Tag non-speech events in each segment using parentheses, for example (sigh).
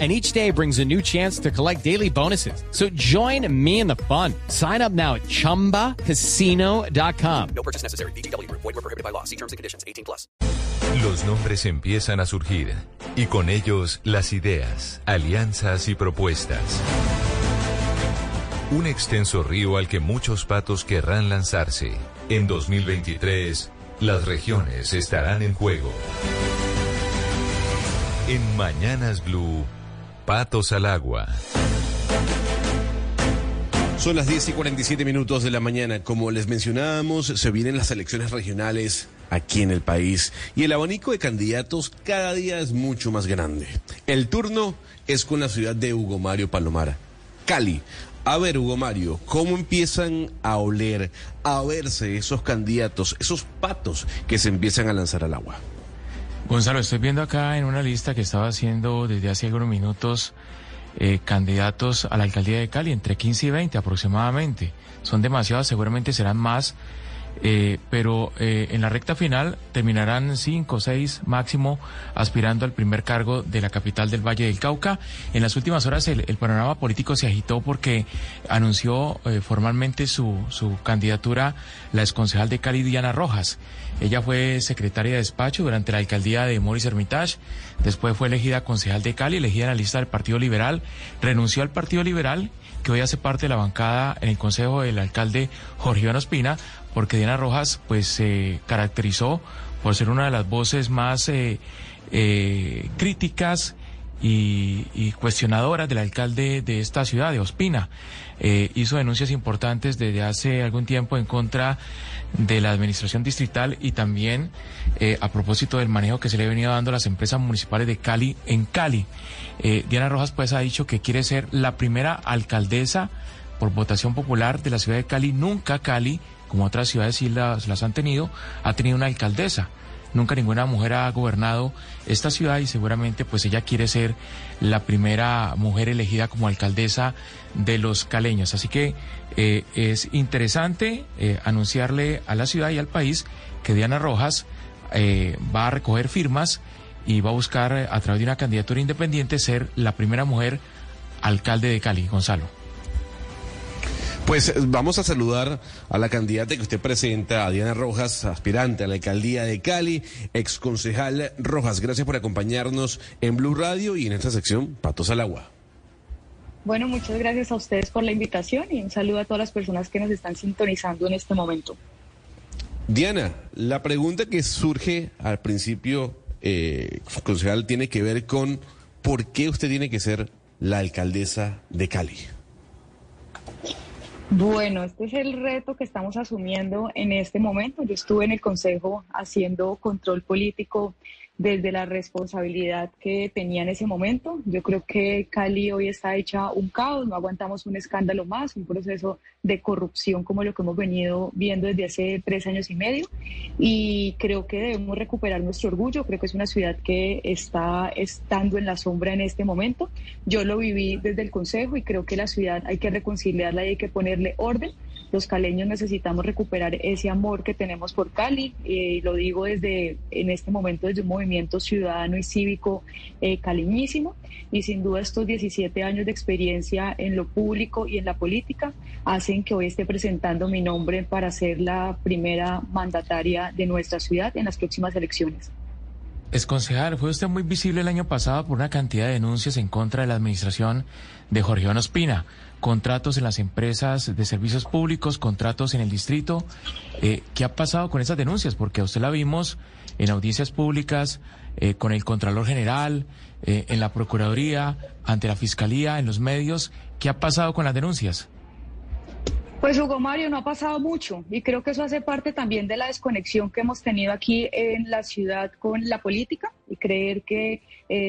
and each day brings a new chance to collect daily bonuses. So join me in the fun. Sign up now at ChumbaCasino.com. No purchase necessary. BGW. Void were prohibited by law. See terms and conditions. 18 plus. Los nombres empiezan a surgir y con ellos las ideas, alianzas y propuestas. Un extenso río al que muchos patos querrán lanzarse. En 2023, las regiones estarán en juego. En Mañanas Blue, Patos al Agua. Son las 10 y 47 minutos de la mañana. Como les mencionábamos, se vienen las elecciones regionales aquí en el país y el abanico de candidatos cada día es mucho más grande. El turno es con la ciudad de Hugo Mario Palomar, Cali. A ver, Hugo Mario, ¿cómo empiezan a oler, a verse esos candidatos, esos patos que se empiezan a lanzar al agua? Gonzalo, estoy viendo acá en una lista que estaba haciendo desde hace algunos minutos eh, candidatos a la alcaldía de Cali, entre 15 y 20 aproximadamente. Son demasiados, seguramente serán más, eh, pero eh, en la recta final terminarán cinco o seis máximo aspirando al primer cargo de la capital del Valle del Cauca. En las últimas horas el, panorama político se agitó porque anunció eh, formalmente su, su candidatura la exconcejal de Cali, Diana Rojas. Ella fue secretaria de despacho durante la alcaldía de Maurice Hermitage, después fue elegida concejal de Cali, elegida en la lista del Partido Liberal, renunció al Partido Liberal, que hoy hace parte de la bancada en el consejo del alcalde Jorge Iván Ospina, porque Diana Rojas pues se caracterizó por ser una de las voces más eh, eh, críticas y, cuestionadoras del alcalde de esta ciudad, de Ospina. Eh, hizo denuncias importantes desde hace algún tiempo en contra de la administración distrital y también a propósito del manejo que se le ha venido dando a las empresas municipales de Cali en Cali. Diana Rojas pues ha dicho que quiere ser la primera alcaldesa por votación popular de la ciudad de Cali. Nunca Cali como otras ciudades sí las, han tenido, ha tenido una alcaldesa. Nunca ninguna mujer ha gobernado esta ciudad y seguramente pues ella quiere ser la primera mujer elegida como alcaldesa de los caleños. Así que eh, es interesante eh, anunciarle a la ciudad y al país que Diana Rojas eh, va a recoger firmas y va a buscar a través de una candidatura independiente ser la primera mujer alcalde de Cali, Gonzalo. Pues vamos a saludar a la candidata que usted presenta, a Diana Rojas, aspirante a la alcaldía de Cali, ex concejal Rojas. Gracias por acompañarnos en Blue Radio y en esta sección Patos al Agua. Bueno, muchas gracias a ustedes por la invitación y un saludo a todas las personas que nos están sintonizando en este momento. Diana, la pregunta que surge al principio, eh, concejal, tiene que ver con por qué usted tiene que ser la alcaldesa de Cali. Bueno, este es el reto que estamos asumiendo en este momento. Yo estuve en el Consejo haciendo control político desde la responsabilidad que tenía en ese momento. Yo creo que Cali hoy está hecha un caos, no aguantamos un escándalo más, un proceso de corrupción como lo que hemos venido viendo desde hace tres años y medio. Y creo que debemos recuperar nuestro orgullo. Creo que es una ciudad que está estando en la sombra en este momento. Yo lo viví desde el Consejo y creo que la ciudad hay que reconciliarla y hay que ponerle orden los caleños necesitamos recuperar ese amor que tenemos por Cali, y lo digo desde en este momento desde un movimiento ciudadano y cívico eh, caliñísimo, y sin duda estos 17 años de experiencia en lo público y en la política hacen que hoy esté presentando mi nombre para ser la primera mandataria de nuestra ciudad en las próximas elecciones. Es concejal, fue usted muy visible el año pasado por una cantidad de denuncias en contra de la administración de Jorge Ospina contratos en las empresas de servicios públicos, contratos en el distrito. Eh, ¿Qué ha pasado con esas denuncias? Porque a usted la vimos en audiencias públicas, eh, con el Contralor General, eh, en la Procuraduría, ante la Fiscalía, en los medios. ¿Qué ha pasado con las denuncias? Pues Hugo Mario, no ha pasado mucho y creo que eso hace parte también de la desconexión que hemos tenido aquí en la ciudad con la política y creer que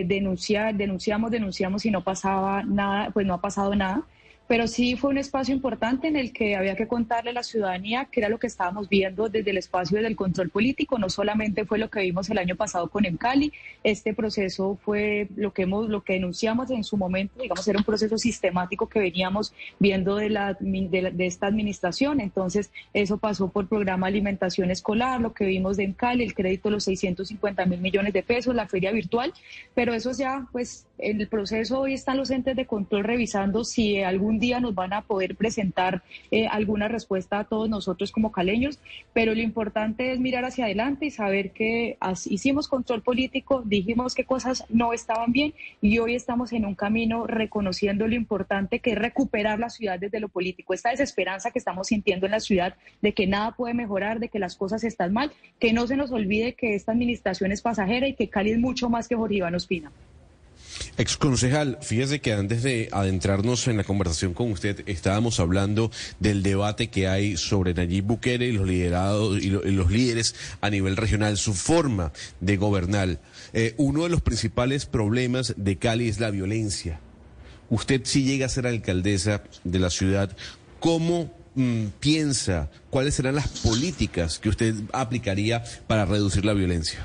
denunciar, denunciamos, denunciamos y no pasaba nada, pues no ha pasado nada. Pero sí fue un espacio importante en el que había que contarle a la ciudadanía que era lo que estábamos viendo desde el espacio del control político, no solamente fue lo que vimos el año pasado con Cali, este proceso fue lo que hemos, lo que denunciamos en su momento, digamos, era un proceso sistemático que veníamos viendo de, la, de, esta administración, entonces eso pasó por programa alimentación escolar, lo que vimos de Cali, el crédito de los 650 mil millones de pesos, la feria virtual, pero eso ya, pues, en el proceso hoy están los entes de control revisando si algún día nos van a poder presentar eh, alguna respuesta a todos nosotros como caleños, pero lo importante es mirar hacia adelante y saber que hicimos control político, dijimos qué cosas no estaban bien y hoy estamos en un camino reconociendo lo importante que es recuperar la ciudad desde lo político, esta desesperanza que estamos sintiendo en la ciudad de que nada puede mejorar, de que las cosas están mal, que no se nos olvide que esta administración es pasajera y que Cali es mucho más que Jorge Iván Ospina. Exconcejal, fíjese que antes de adentrarnos en la conversación con usted, estábamos hablando del debate que hay sobre Nayib Bukele y los liderados y, los líderes a nivel regional, su forma de gobernar. Eh, uno de los principales problemas de Cali es la violencia. Usted si llega a ser alcaldesa de la ciudad, ¿cómo mm, piensa cuáles serán las políticas que usted aplicaría para reducir la violencia?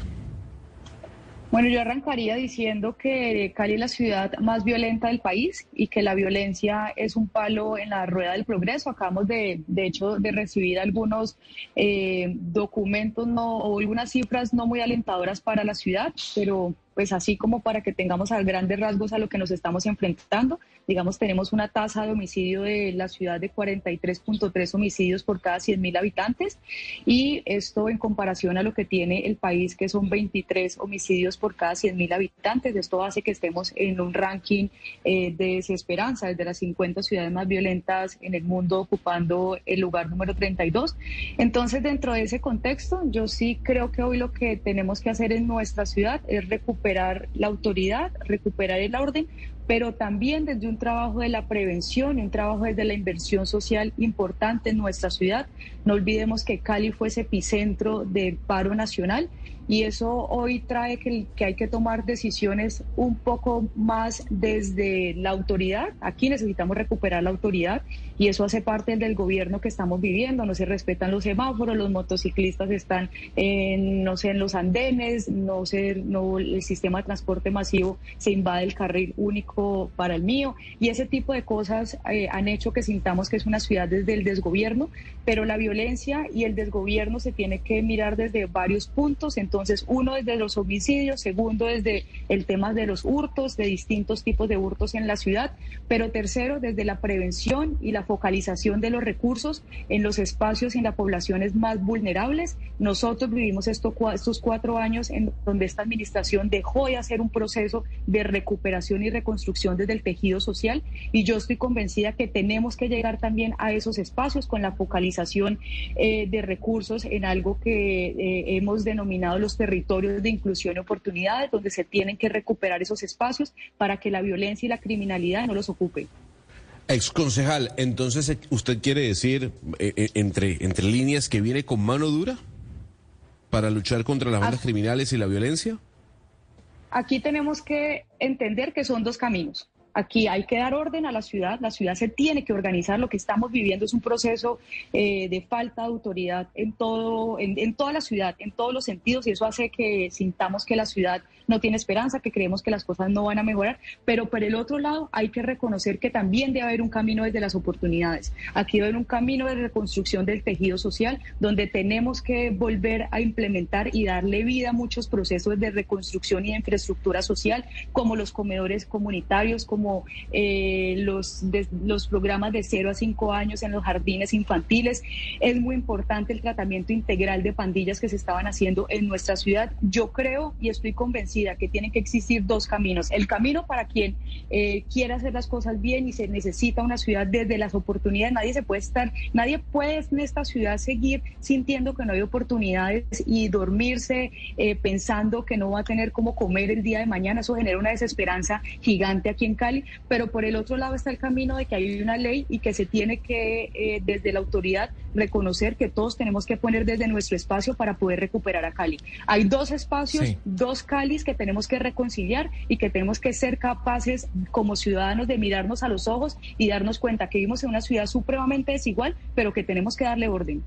Bueno, yo arrancaría diciendo que Cali es la ciudad más violenta del país y que la violencia es un palo en la rueda del progreso. Acabamos de, de hecho, de recibir algunos eh, documentos no, o algunas cifras no muy alentadoras para la ciudad, pero pues así como para que tengamos a grandes rasgos a lo que nos estamos enfrentando. Digamos, tenemos una tasa de homicidio de la ciudad de 43.3 homicidios por cada 100.000 habitantes y esto en comparación a lo que tiene el país, que son 23 homicidios por cada 100.000 habitantes. Esto hace que estemos en un ranking eh, de desesperanza, desde las 50 ciudades más violentas en el mundo, ocupando el lugar número 32. Entonces, dentro de ese contexto, yo sí creo que hoy lo que tenemos que hacer en nuestra ciudad es recuperar recuperar la autoridad, recuperar el orden, pero también desde un trabajo de la prevención un trabajo desde la inversión social importante en nuestra ciudad. No olvidemos que Cali fue ese epicentro del paro nacional y eso hoy trae que, que, hay que tomar decisiones un poco más desde la autoridad. Aquí necesitamos recuperar la autoridad y eso hace parte del gobierno que estamos viviendo. No se respetan los semáforos, los motociclistas están en, no sé, en los andenes, no sé, no, el sistema de transporte masivo se invade el carril único para el mío y ese tipo de cosas eh, han hecho que sintamos que es una ciudad desde el desgobierno, pero la violencia y el desgobierno se tiene que mirar desde varios puntos. Entonces, entonces, uno desde los homicidios, segundo desde el tema de los hurtos, de distintos tipos de hurtos en la ciudad, pero tercero desde la prevención y la focalización de los recursos en los espacios y en las poblaciones más vulnerables. Nosotros vivimos estos cuatro años en donde esta administración dejó de hacer un proceso de recuperación y reconstrucción desde el tejido social y yo estoy convencida que tenemos que llegar también a esos espacios con la focalización eh, de recursos en algo que eh, hemos denominado los territorios de inclusión y oportunidades, donde se tienen que recuperar esos espacios para que la violencia y la criminalidad no los ocupen. Ex concejal, entonces usted quiere decir eh, eh, entre, entre líneas que viene con mano dura para luchar contra las bandas criminales y la violencia? Aquí tenemos que entender que son dos caminos. Aquí hay que dar orden a la ciudad, la ciudad se tiene que organizar, lo que estamos viviendo es un proceso eh, de falta de autoridad en, todo, en, toda la ciudad, en todos los sentidos, y eso hace que sintamos que la ciudad no tiene esperanza, que creemos que las cosas no van a mejorar, pero por el otro lado hay que reconocer que también debe haber un camino desde las oportunidades. Aquí debe haber un camino de reconstrucción del tejido social, donde tenemos que volver a implementar y darle vida a muchos procesos de reconstrucción y de infraestructura social, como los comedores comunitarios, como como eh, los, los programas de 0 a 5 años en los jardines infantiles. Es muy importante el tratamiento integral de pandillas que se estaban haciendo en nuestra ciudad. Yo creo y estoy convencida que tienen que existir dos caminos. El camino para quien eh, quiera hacer las cosas bien y se necesita una ciudad desde las oportunidades. Nadie se puede estar, nadie puede en esta ciudad seguir sintiendo que no hay oportunidades y dormirse eh, pensando que no va a tener cómo comer el día de mañana. Eso genera una desesperanza gigante aquí en Cali Cali, pero por el otro lado está el camino de que hay una ley y que se tiene que, eh, desde la autoridad, reconocer que todos tenemos que poner desde nuestro espacio para poder recuperar a Cali. Hay dos espacios, dos Calis que tenemos que reconciliar y que tenemos que ser capaces como ciudadanos de mirarnos a los ojos y darnos cuenta que vivimos en una ciudad supremamente desigual, pero que tenemos que darle orden.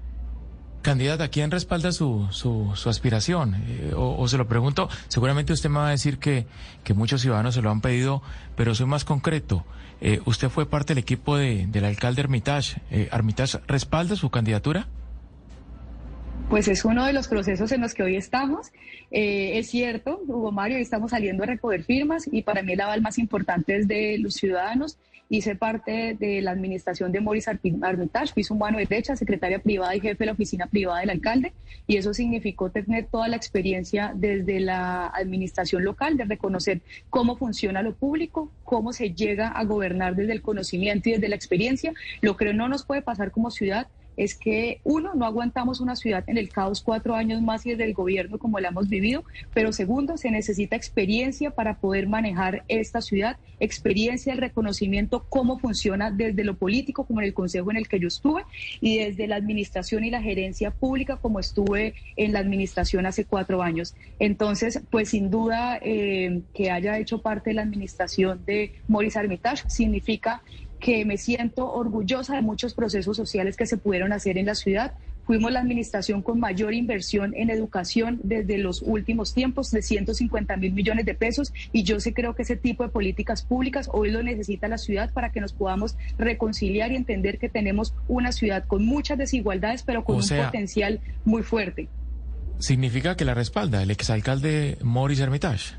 Candidata, ¿quién respalda su, su, su aspiración? Eh, o, se lo pregunto, seguramente usted me va a decir que, que muchos ciudadanos se lo han pedido, pero soy más concreto. Eh, ¿Usted fue parte del equipo de, del alcalde Armitage. Eh, ¿Armitage respalda su candidatura? Pues es uno de los procesos en los que hoy estamos. es cierto, Hugo Mario, hoy estamos saliendo a recoger firmas y para mí el aval más importante es de los ciudadanos hice parte de la administración de Maurice Armitage, fui su mano derecha, secretaria privada y jefe de la oficina privada del alcalde, y eso significó tener toda la experiencia desde la administración local, de reconocer cómo funciona lo público, cómo se llega a gobernar desde el conocimiento y desde la experiencia, lo que no nos puede pasar como ciudad es que, uno, no aguantamos una ciudad en el caos cuatro años más y desde el gobierno como la hemos vivido, pero segundo, se necesita experiencia para poder manejar esta ciudad, experiencia, el reconocimiento, cómo funciona desde lo político, como en el consejo en el que yo estuve, y desde la administración y la gerencia pública, como estuve en la administración hace cuatro años. Entonces, pues sin duda eh, que haya hecho parte de la administración de Maurice Armitage significa que me siento orgullosa de muchos procesos sociales que se pudieron hacer en la ciudad. Fuimos la administración con mayor inversión en educación desde los últimos tiempos, de 150 mil millones de pesos, y yo sí creo que ese tipo de políticas públicas hoy lo necesita la ciudad para que nos podamos reconciliar y entender que tenemos una ciudad con muchas desigualdades, pero con un potencial muy fuerte. ¿Significa que la respalda el exalcalde Maurice Hermitage?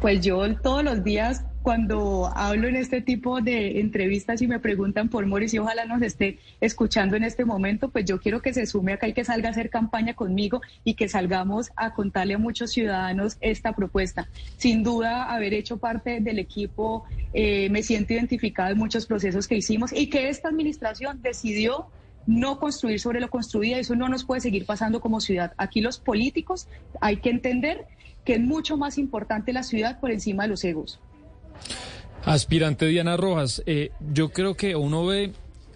Pues yo todos los días cuando hablo en este tipo de entrevistas y me preguntan por Moris y ojalá nos esté escuchando en este momento, pues yo quiero que se sume acá y que salga a hacer campaña conmigo y que salgamos a contarle a muchos ciudadanos esta propuesta. Sin duda, haber hecho parte del equipo, eh, me siento identificada en muchos procesos que hicimos y que esta administración decidió no construir sobre lo construido. Eso no nos puede seguir pasando como ciudad. Aquí los políticos hay que entender que es mucho más importante la ciudad por encima de los egos. Aspirante Diana Rojas, eh, yo creo que uno ve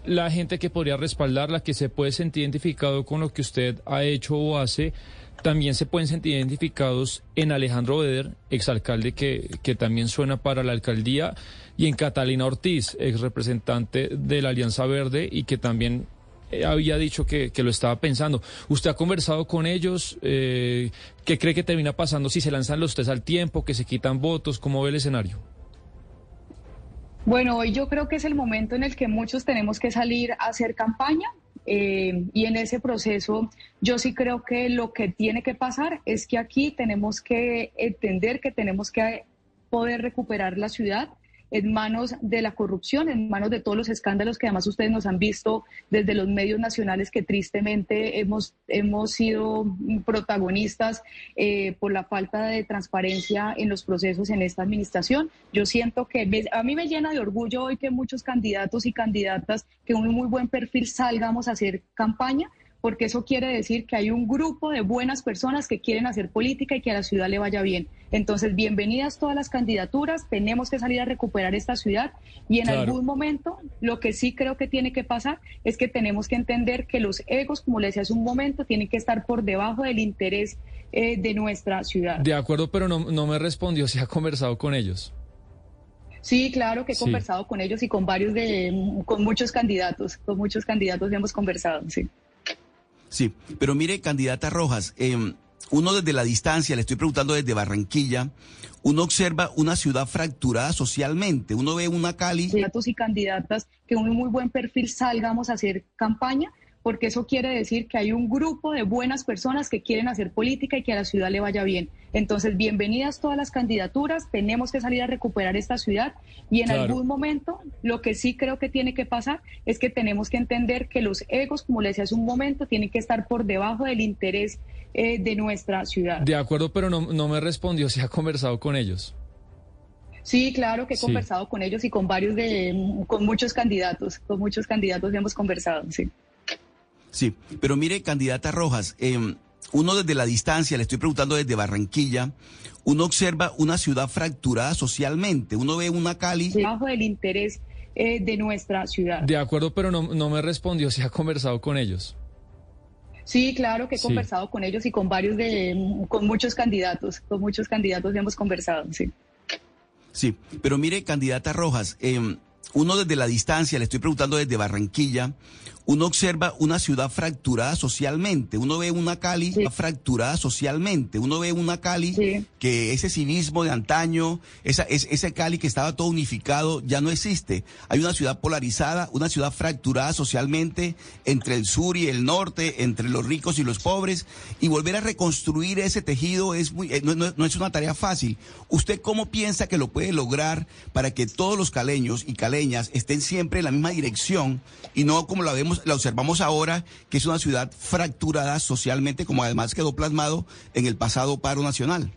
la gente que podría respaldarla, que se puede sentir identificado con lo que usted ha hecho o hace, también se pueden sentir identificados en Alejandro Beder, exalcalde que, que también suena para la alcaldía, y en Catalina Ortiz, ex representante de la Alianza Verde y que también eh, había dicho que, que, lo estaba pensando. ¿Usted ha conversado con ellos? Eh, ¿Qué cree que termina pasando si se lanzan los test al tiempo, que se quitan votos? ¿Cómo ve el escenario? Bueno, hoy yo creo que es el momento en el que muchos tenemos que salir a hacer campaña eh, y en ese proceso yo sí creo que lo que tiene que pasar es que aquí tenemos que entender que tenemos que poder recuperar la ciudad en manos de la corrupción, en manos de todos los escándalos que además ustedes nos han visto desde los medios nacionales que tristemente hemos, hemos sido protagonistas eh, por la falta de transparencia en los procesos en esta administración. Yo siento que a mí me llena de orgullo hoy que muchos candidatos y candidatas que un muy buen perfil salgamos a hacer campaña porque eso quiere decir que hay un grupo de buenas personas que quieren hacer política y que a la ciudad le vaya bien. Entonces, bienvenidas todas las candidaturas, tenemos que salir a recuperar esta ciudad y en algún momento lo que sí creo que tiene que pasar es que tenemos que entender que los egos, como le decía hace un momento, tienen que estar por debajo del interés eh, de nuestra ciudad. De acuerdo, pero no, no me respondió si ha conversado con ellos. Sí, claro que he conversado con ellos y con varios de, con muchos candidatos, con muchos candidatos hemos conversado, sí. Sí, pero mire, candidata Rojas, em, uno desde la distancia, le estoy preguntando desde Barranquilla, uno observa una ciudad fracturada socialmente, uno ve una Cali... Candidatos y candidatas que un muy buen perfil salgamos a hacer campaña porque eso quiere decir que hay un grupo de buenas personas que quieren hacer política y que a la ciudad le vaya bien. Entonces, bienvenidas todas las candidaturas, tenemos que salir a recuperar esta ciudad y en algún momento lo que sí creo que tiene que pasar es que tenemos que entender que los egos, como le decía hace un momento, tienen que estar por debajo del interés eh, de nuestra ciudad. De acuerdo, pero no, no me respondió si ha conversado con ellos. Sí, claro que he conversado con ellos y con varios de, con muchos candidatos, con muchos candidatos hemos conversado, sí. Sí, pero mire, candidata Rojas, em, uno desde la distancia, le estoy preguntando desde Barranquilla, uno observa una ciudad fracturada socialmente, uno ve una Cali... Bajo el interés eh, de nuestra ciudad. De acuerdo, pero no, no me respondió si ha conversado con ellos. Sí, claro que he conversado con ellos y con varios de, con muchos candidatos, con muchos candidatos hemos conversado, sí. Sí, pero mire, candidata Rojas, eh, uno desde la distancia, le estoy preguntando desde Barranquilla, uno observa una ciudad fracturada socialmente, uno ve una Cali fracturada socialmente, uno ve una Cali que ese civismo de antaño, esa, ese Cali que estaba todo unificado ya no existe. Hay una ciudad polarizada, una ciudad fracturada socialmente entre el sur y el norte, entre los ricos y los pobres, y volver a reconstruir ese tejido es muy, eh, no, no es una tarea fácil. ¿Usted cómo piensa que lo puede lograr para que todos los caleños y caleñas estén siempre en la misma dirección y no como la vemos la observamos ahora, que es una ciudad fracturada socialmente, como además quedó plasmado en el pasado paro nacional.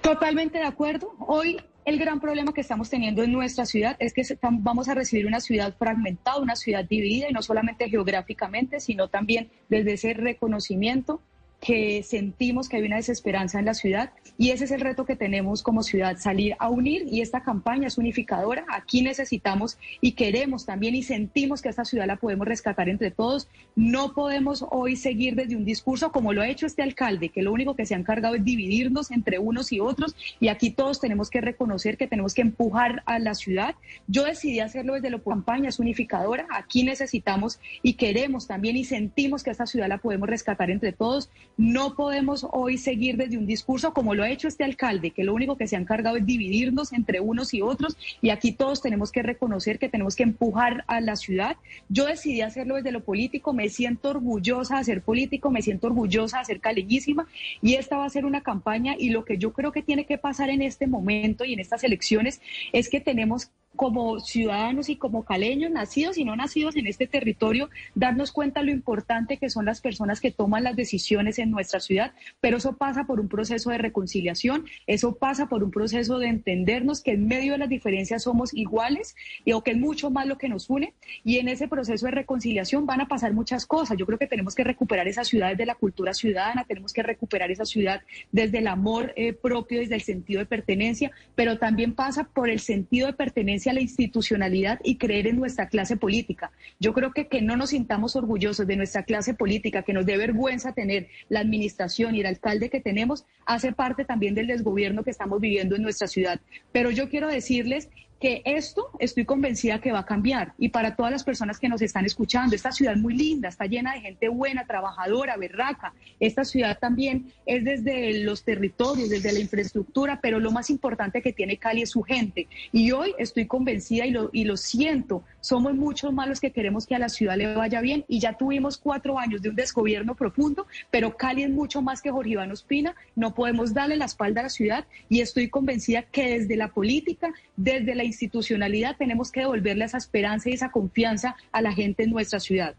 Totalmente de acuerdo. Hoy el gran problema que estamos teniendo en nuestra ciudad es que vamos a recibir una ciudad fragmentada, una ciudad dividida, y no solamente geográficamente, sino también desde ese reconocimiento que sentimos que hay una desesperanza en la ciudad y ese es el reto que tenemos como ciudad, salir a unir y esta campaña es unificadora. Aquí necesitamos y queremos también y sentimos que esta ciudad la podemos rescatar entre todos. No podemos hoy seguir desde un discurso como lo ha hecho este alcalde, que lo único que se ha encargado es dividirnos entre unos y otros y aquí todos tenemos que reconocer que tenemos que empujar a la ciudad. Yo decidí hacerlo desde la campaña, es unificadora. Aquí necesitamos y queremos también y sentimos que esta ciudad la podemos rescatar entre todos. No podemos hoy seguir desde un discurso como lo ha hecho este alcalde, que lo único que se ha encargado es dividirnos entre unos y otros, y aquí todos tenemos que reconocer que tenemos que empujar a la ciudad. Yo decidí hacerlo desde lo político, me siento orgullosa de ser político, me siento orgullosa de ser caleñísima, y esta va a ser una campaña, y lo que yo creo que tiene que pasar en este momento y en estas elecciones es que tenemos como ciudadanos y como caleños, nacidos y no nacidos en este territorio, darnos cuenta lo importante que son las personas que toman las decisiones en nuestra ciudad, pero eso pasa por un proceso de reconciliación, eso pasa por un proceso de entendernos que en medio de las diferencias somos iguales y o que es mucho más lo que nos une y en ese proceso de reconciliación van a pasar muchas cosas. Yo creo que tenemos que recuperar esa ciudad desde la cultura ciudadana, tenemos que recuperar esa ciudad desde el amor eh, propio, desde el sentido de pertenencia, pero también pasa por el sentido de pertenencia a la institucionalidad y creer en nuestra clase política. Yo creo que que no nos sintamos orgullosos de nuestra clase política, que nos dé vergüenza tener la administración y el alcalde que tenemos, hace parte también del desgobierno que estamos viviendo en nuestra ciudad. Pero yo quiero decirles que esto estoy convencida que va a cambiar. Y para todas las personas que nos están escuchando, esta ciudad muy linda, está llena de gente buena, trabajadora, berraca. Esta ciudad también es desde los territorios, desde la infraestructura, pero lo más importante que tiene Cali es su gente. Y hoy estoy convencida y lo, y lo siento, somos muchos más los que queremos que a la ciudad le vaya bien y ya tuvimos cuatro años de un desgobierno profundo, pero Cali es mucho más que Jorge Iván Ospina, no podemos darle la espalda a la ciudad y estoy convencida que desde la política, desde la institucionalidad tenemos que devolverle esa esperanza y esa confianza a la gente en nuestra ciudad.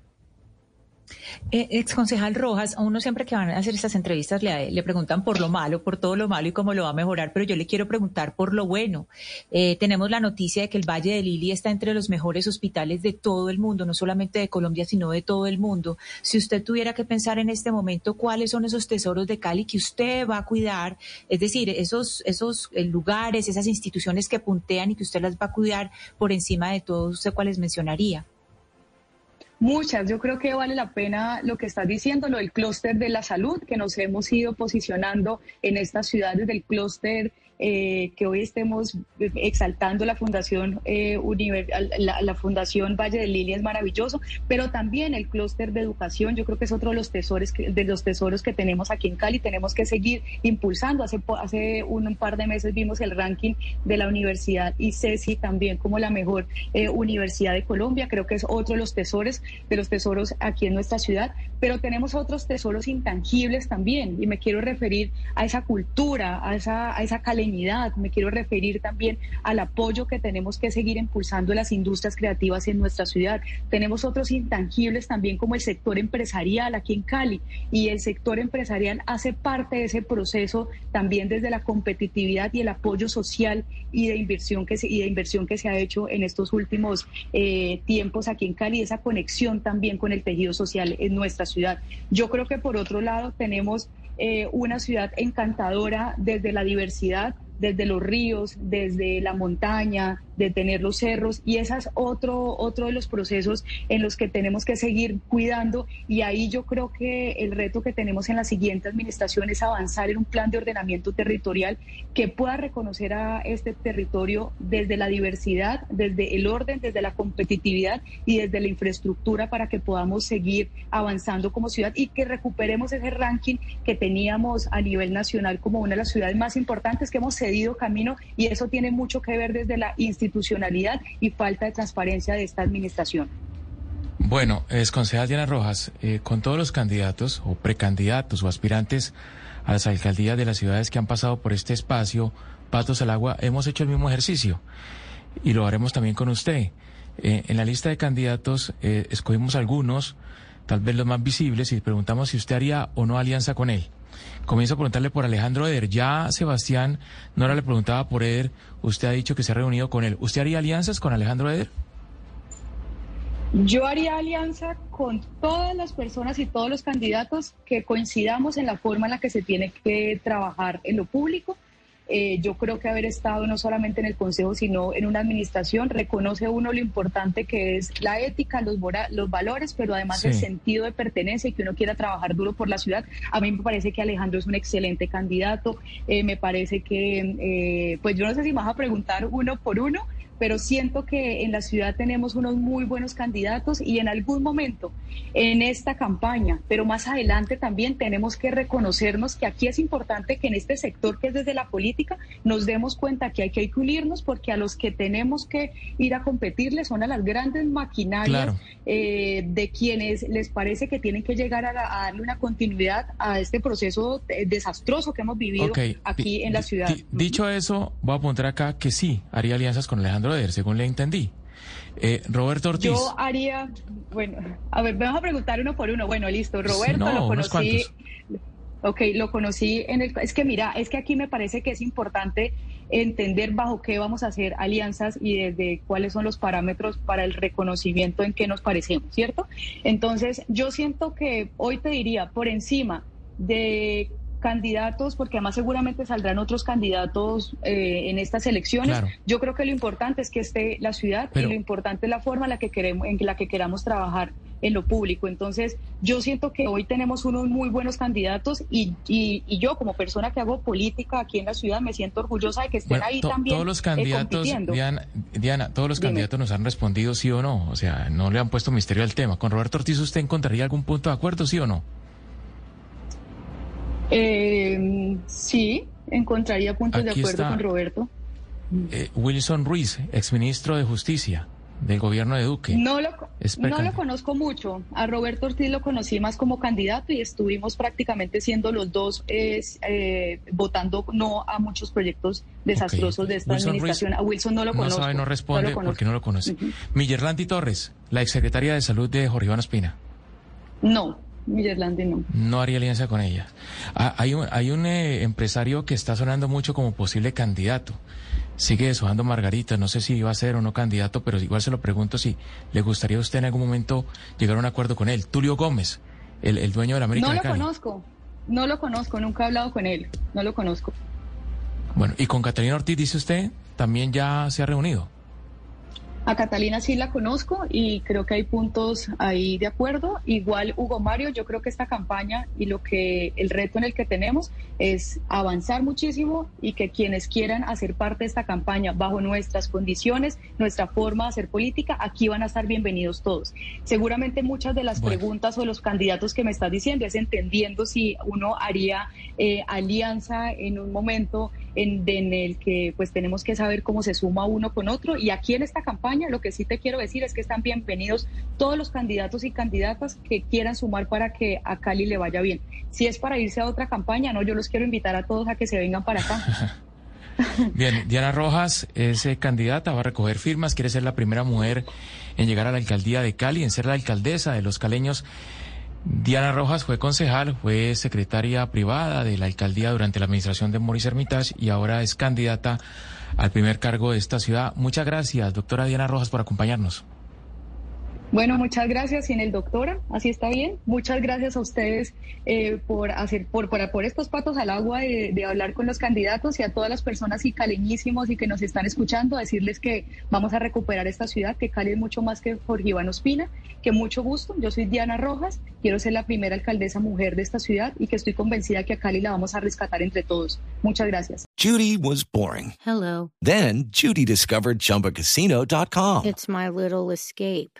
Eh, ex concejal Rojas, a uno siempre que van a hacer estas entrevistas le, le, preguntan por lo malo, por todo lo malo y cómo lo va a mejorar, pero yo le quiero preguntar por lo bueno. Eh, tenemos la noticia de que el Valle de Lili está entre los mejores hospitales de todo el mundo, no solamente de Colombia, sino de todo el mundo. Si usted tuviera que pensar en este momento cuáles son esos tesoros de Cali que usted va a cuidar, es decir, esos, esos eh, lugares, esas instituciones que puntean y que usted las va a cuidar por encima de todos, ¿usted cuáles mencionaría? Muchas, yo creo que vale la pena lo que estás diciendo, lo del clúster de la salud, que nos hemos ido posicionando en estas ciudades del clúster eh, que hoy estemos exaltando la Fundación eh, la, Fundación Valle de Lilia es maravilloso, pero también el clúster de educación, yo creo que es otro de los tesoros que, de los tesoros que tenemos aquí en Cali, tenemos que seguir impulsando. Hace hace un, par de meses vimos el ranking de la Universidad ICESI también como la mejor eh, universidad de Colombia, creo que es otro de los tesoros de los tesoros aquí en nuestra ciudad, pero tenemos otros tesoros intangibles también. Y me quiero referir a esa cultura, a esa a esa calidad me quiero referir también al apoyo que tenemos que seguir impulsando las industrias creativas en nuestra ciudad. Tenemos otros intangibles también como el sector empresarial aquí en Cali y el sector empresarial hace parte de ese proceso también desde la competitividad y el apoyo social y de inversión que se, y de inversión que se ha hecho en estos últimos eh, tiempos aquí en Cali, esa conexión conexión también con el tejido social en nuestra ciudad. Yo creo que por otro lado tenemos eh, una ciudad encantadora desde la diversidad, desde los ríos, desde la montaña, de tener los cerros y ese es otro, otro de los procesos en los que tenemos que seguir cuidando y ahí yo creo que el reto que tenemos en la siguiente administración es avanzar en un plan de ordenamiento territorial que pueda reconocer a este territorio desde la diversidad, desde el orden, desde la competitividad y desde la infraestructura para que podamos seguir avanzando como ciudad y que recuperemos ese ranking que teníamos a nivel nacional como una de las ciudades más importantes que hemos cedido camino y eso tiene mucho que ver desde la institución institucionalidad y falta de transparencia de esta administración. Bueno, es concejal Diana Rojas, eh, con todos los candidatos o precandidatos o aspirantes a las alcaldías de las ciudades que han pasado por este espacio, Patos al Agua, hemos hecho el mismo ejercicio y lo haremos también con usted. Eh, en la lista de candidatos eh, escogimos algunos, tal vez los más visibles, y preguntamos si usted haría o no alianza con él. Comienzo a preguntarle por Alejandro Eder. Ya Sebastián Nora le preguntaba por Eder. Usted ha dicho que se ha reunido con él. ¿Usted haría alianzas con Alejandro Eder? Yo haría alianza con todas las personas y todos los candidatos que coincidamos en la forma en la que se tiene que trabajar en lo público eh, yo creo que haber estado no solamente en el Consejo, sino en una administración, reconoce uno lo importante que es la ética, los, los valores, pero además el sentido de pertenencia y que uno quiera trabajar duro por la ciudad. A mí me parece que Alejandro es un excelente candidato. Eh, me parece que, eh, pues yo no sé si me vas a preguntar uno por uno, pero siento que en la ciudad tenemos unos muy buenos candidatos y en algún momento en esta campaña, pero más adelante también tenemos que reconocernos que aquí es importante que en este sector que es desde la política nos demos cuenta que hay que unirnos porque a los que tenemos que ir a competirles son a las grandes maquinarias eh, de quienes les parece que tienen que llegar a, darle una continuidad a este proceso eh, desastroso que hemos vivido aquí en la ciudad. Dicho eso, voy a apuntar acá que sí, haría alianzas con Alejandro según le entendí. Eh, Roberto Ortiz. Yo haría, bueno, a ver, vamos a preguntar uno por uno. Bueno, listo. Roberto lo conocí. Ok, lo conocí en el... Es que mira, es que aquí me parece que es importante entender bajo qué vamos a hacer alianzas y desde cuáles son los parámetros para el reconocimiento en qué nos parecemos, ¿cierto? Entonces, yo siento que hoy te diría, por encima de candidatos, porque además seguramente saldrán otros candidatos eh, en estas elecciones. Yo creo que lo importante es que esté la ciudad y lo importante es la forma en la que queremos, en la que queramos trabajar en lo público. Entonces, yo siento que hoy tenemos unos muy buenos candidatos y, y, yo como persona que hago política aquí en la ciudad me siento orgullosa de que estén ahí también. Todos los eh, candidatos, Diana, todos los candidatos nos han respondido sí o no, o sea, no le han puesto misterio al tema. ¿Con Roberto Ortiz usted encontraría algún punto de acuerdo, sí o no? Eh, sí, encontraría puntos de acuerdo con Roberto. Eh, Wilson Ruiz, exministro de Justicia del gobierno de Duque. No lo, no lo conozco mucho. A Roberto Ortiz lo conocí más como candidato y estuvimos prácticamente siendo los dos eh, votando no a muchos proyectos desastrosos de esta administración. a Wilson no lo conozco. No sabe, no responde porque no lo conoce. Uh Torres, la exsecretaria de Salud de Jorge Iván Espina. No, no. No haría alianza con ella. Ah, hay un, hay un eh, empresario que está sonando mucho como posible candidato. Sigue deshojando Margarita. No sé si iba a ser o no candidato, pero igual se lo pregunto si le gustaría a usted en algún momento llegar a un acuerdo con él. Tulio Gómez, el, dueño de la América. No lo conozco. No lo conozco. Nunca he hablado con él. No lo conozco. Bueno, y con Catalina Ortiz, dice usted, también ya se ha reunido. A Catalina sí la conozco y creo que hay puntos ahí de acuerdo. Igual Hugo Mario, yo creo que esta campaña y lo que el reto en el que tenemos es avanzar muchísimo y que quienes quieran hacer parte de esta campaña bajo nuestras condiciones, nuestra forma de hacer política, aquí van a estar bienvenidos todos. Seguramente muchas de las preguntas o los candidatos que me estás diciendo es entendiendo si uno haría eh, alianza en un momento en, en el que pues tenemos que saber cómo se suma uno con otro y aquí en esta campaña lo que sí te quiero decir es que están bienvenidos todos los candidatos y candidatas que quieran sumar para que a Cali le vaya bien. Si es para irse a otra campaña, no, yo los quiero invitar a todos a que se vengan para acá. (laughs) Bien, Diana Rojas es eh, candidata, va a recoger firmas, quiere ser la primera mujer en llegar a la alcaldía de Cali, en ser la alcaldesa de los caleños. Diana Rojas fue concejal, fue secretaria privada de la alcaldía durante la administración de Maurice Hermitage y ahora es candidata al primer cargo de esta ciudad. Muchas gracias, doctora Diana Rojas, por acompañarnos. Bueno, muchas gracias. Y en el doctora, así está bien. Muchas gracias a ustedes eh, por hacer, por, por, por, estos patos al agua de, de, hablar con los candidatos y a todas las personas y caleñísimos y que nos están escuchando, decirles que vamos a recuperar esta ciudad, que Cali es mucho más que Jorge Iván Ospina, que mucho gusto. Yo soy Diana Rojas, quiero ser la primera alcaldesa mujer de esta ciudad y que estoy convencida que a Cali la vamos a rescatar entre todos. Muchas gracias. Judy was boring. Hello. Then Judy discovered chumbacasino.com. It's my little escape.